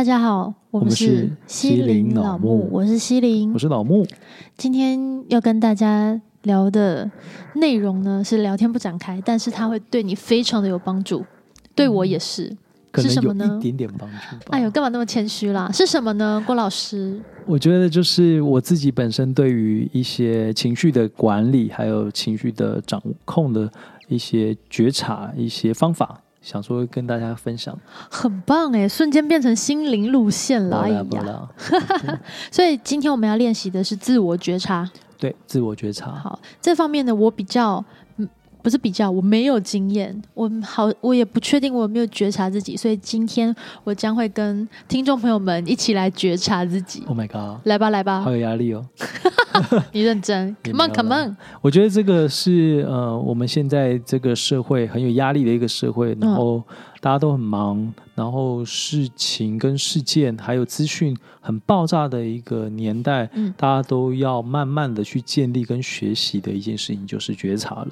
大家好，我们是西林老木，我是西林，我是老木。今天要跟大家聊的内容呢，是聊天不展开，但是它会对你非常的有帮助，对我也是。嗯、可能有是什么呢？一点点帮助。哎呦，干嘛那么谦虚啦？是什么呢？郭老师，我觉得就是我自己本身对于一些情绪的管理，还有情绪的掌控的一些觉察，一些方法。想说跟大家分享，很棒哎！瞬间变成心灵路线了，哎呀！所以今天我们要练习的是自我觉察，对，自我觉察。好，这方面呢，我比较。不是比较，我没有经验，我好，我也不确定我有没有觉察自己，所以今天我将会跟听众朋友们一起来觉察自己。Oh my god！来吧，来吧，好有压力哦。你认真，Come on，Come on。我觉得这个是呃，我们现在这个社会很有压力的一个社会，然后大家都很忙，然后事情跟事件还有资讯很爆炸的一个年代，嗯，大家都要慢慢的去建立跟学习的一件事情，就是觉察了。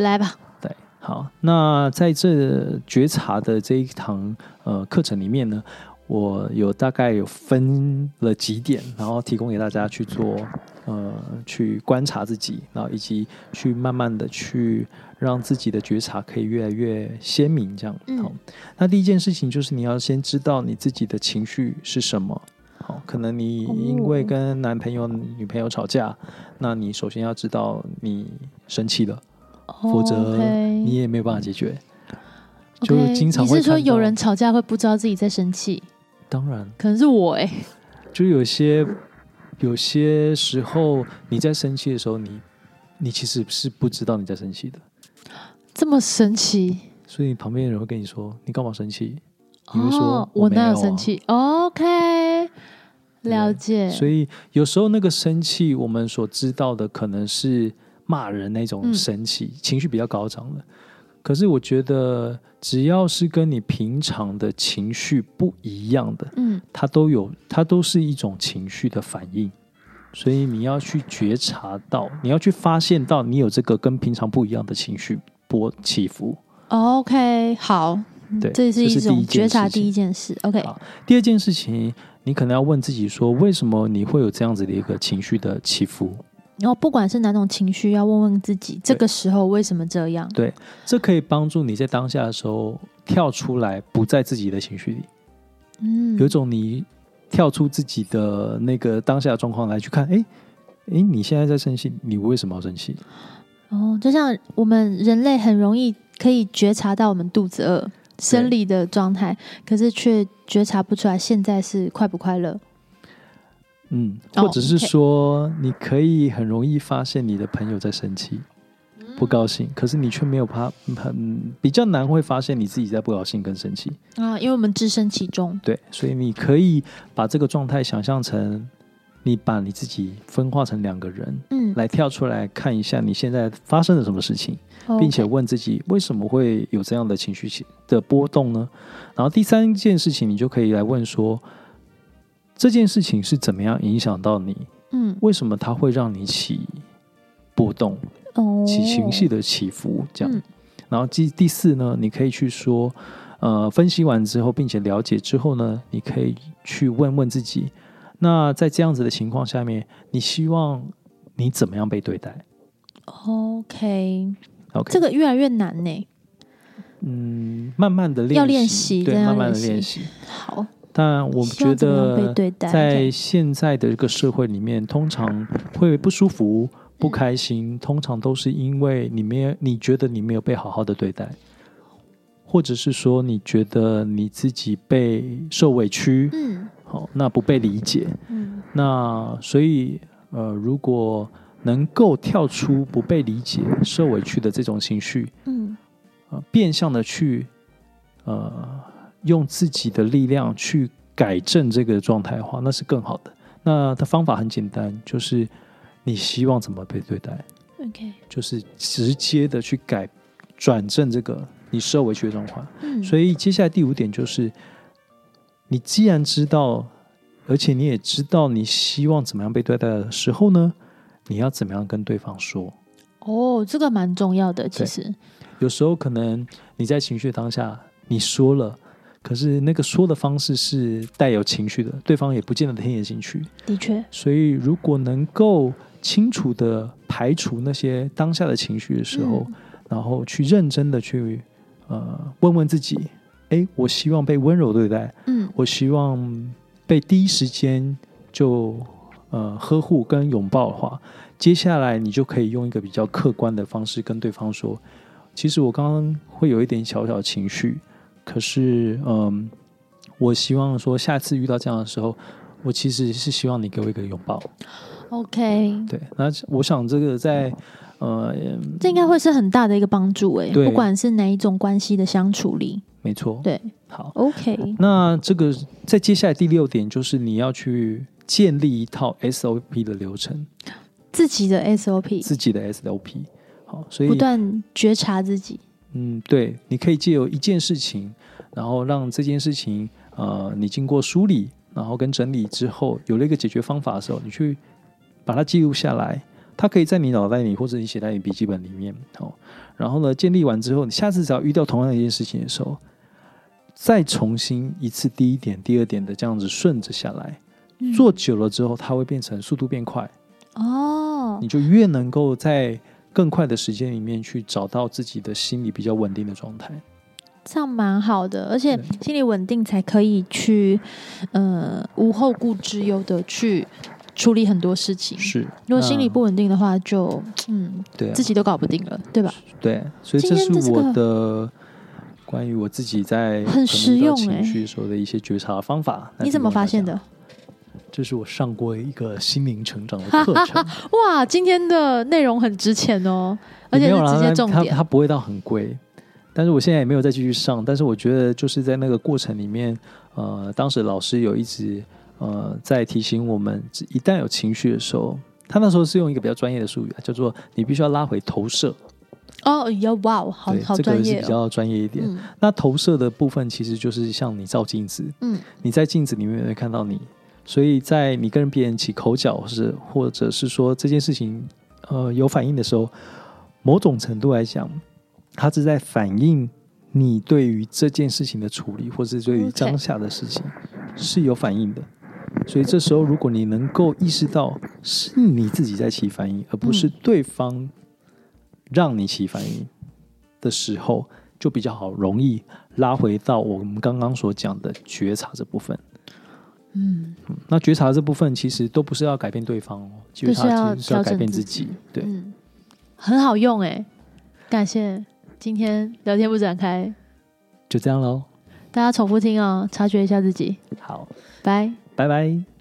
来吧，对，好，那在这觉察的这一堂呃课程里面呢，我有大概有分了几点，然后提供给大家去做呃去观察自己，然后以及去慢慢的去让自己的觉察可以越来越鲜明，这样。好，那第一件事情就是你要先知道你自己的情绪是什么。好，可能你因为跟男朋友、女朋友吵架，那你首先要知道你生气了。否则你也没有办法解决。Okay. 就经常会你是说有人吵架会不知道自己在生气？当然，可能是我哎、欸。就有些有些时候你在生气的时候你，你你其实是不知道你在生气的。这么神奇？所以你旁边的人会跟你说：“你干嘛生气？”你会说：“哦、我哪有生气？”OK，了解。所以有时候那个生气，我们所知道的可能是。骂人那种生气、嗯、情绪比较高涨的，可是我觉得只要是跟你平常的情绪不一样的，嗯，它都有，它都是一种情绪的反应，所以你要去觉察到，你要去发现到你有这个跟平常不一样的情绪波起伏。OK，好，对，这是一种觉察第一件事。OK，第二件事情，你可能要问自己说，为什么你会有这样子的一个情绪的起伏？然后不管是哪种情绪，要问问自己，这个时候为什么这样？对，这可以帮助你在当下的时候跳出来，不在自己的情绪里。嗯，有一种你跳出自己的那个当下的状况来去看，哎，哎，你现在在生气，你为什么要生气？哦，就像我们人类很容易可以觉察到我们肚子饿、生理的状态，可是却觉察不出来现在是快不快乐。嗯，或者是说，你可以很容易发现你的朋友在生气、不高兴，可是你却没有怕，很比较难会发现你自己在不高兴跟生气啊，因为我们置身其中。对，所以你可以把这个状态想象成，你把你自己分化成两个人，嗯，来跳出来看一下你现在发生了什么事情，并且问自己为什么会有这样的情绪的波动呢？然后第三件事情，你就可以来问说。这件事情是怎么样影响到你？嗯，为什么它会让你起波动？哦，起情绪的起伏，这样。嗯、然后第第四呢，你可以去说，呃，分析完之后，并且了解之后呢，你可以去问问自己，那在这样子的情况下面，你希望你怎么样被对待？OK，OK，这个越来越难呢。嗯，慢慢的练习，要练习，对，慢慢的练习。好。但我觉得，在现在的这个社会里面，通常会不舒服、不开心，通常都是因为你没有，你觉得你没有被好好的对待，或者是说你觉得你自己被受委屈，嗯，好，那不被理解，嗯，那所以呃，如果能够跳出不被理解、受委屈的这种情绪，嗯，呃，变相的去，呃。用自己的力量去改正这个状态的话，那是更好的。那的方法很简单，就是你希望怎么被对待？OK，就是直接的去改转正这个你受委屈的状况。嗯，所以接下来第五点就是，你既然知道，而且你也知道你希望怎么样被对待的时候呢，你要怎么样跟对方说？哦，这个蛮重要的。其实有时候可能你在情绪当下，你说了。可是那个说的方式是带有情绪的，对方也不见得听得进去。的确，所以如果能够清楚的排除那些当下的情绪的时候，嗯、然后去认真的去呃问问自己，哎，我希望被温柔对待，嗯，我希望被第一时间就呃呵护跟拥抱的话，接下来你就可以用一个比较客观的方式跟对方说，其实我刚刚会有一点小小情绪。可是，嗯，我希望说，下次遇到这样的时候，我其实是希望你给我一个拥抱。OK，对，那我想这个在，呃，这应该会是很大的一个帮助诶，不管是哪一种关系的相处力，没错。对，好，OK。那这个在接下来第六点就是你要去建立一套 SOP 的流程，自己的 SOP，自己的 SOP。好，所以不断觉察自己。嗯，对，你可以借由一件事情，然后让这件事情，呃，你经过梳理，然后跟整理之后，有了一个解决方法的时候，你去把它记录下来，它可以在你脑袋里，或者你写在你笔记本里面，哦，然后呢，建立完之后，你下次只要遇到同样一件事情的时候，再重新一次第一点、第二点的这样子顺着下来，嗯、做久了之后，它会变成速度变快，哦，你就越能够在。更快的时间里面去找到自己的心理比较稳定的状态，这样蛮好的，而且心理稳定才可以去呃无后顾之忧的去处理很多事情。是，如果心理不稳定的话就，就嗯，对、啊，自己都搞不定了，对吧？对，所以这是我的关于我自己在很实用情绪时候的一些觉察方法。你怎么发现的？这是我上过一个心灵成长的课程。哇，今天的内容很值钱哦，而且是直接重点。它它不会到很贵，但是我现在也没有再继续上。但是我觉得就是在那个过程里面，呃，当时老师有一直呃在提醒我们，一旦有情绪的时候，他那时候是用一个比较专业的术语，叫做你必须要拉回投射。哦，要哇，好好专业哦。这个是比较专业一点。嗯。那投射的部分其实就是像你照镜子，嗯，你在镜子里面会看到你。所以在你跟别人起口角，是或者是说这件事情，呃，有反应的时候，某种程度来讲，它是在反映你对于这件事情的处理，或是对于当下的事情是有反应的。所以这时候，如果你能够意识到是你自己在起反应，而不是对方让你起反应的时候，就比较好，容易拉回到我们刚刚所讲的觉察这部分。嗯，那觉察这部分其实都不是要改变对方哦，觉察其实是要改变自己。对，嗯，很好用哎，感谢今天聊天不展开，就这样喽。大家重复听哦，察觉一下自己。好，拜拜拜。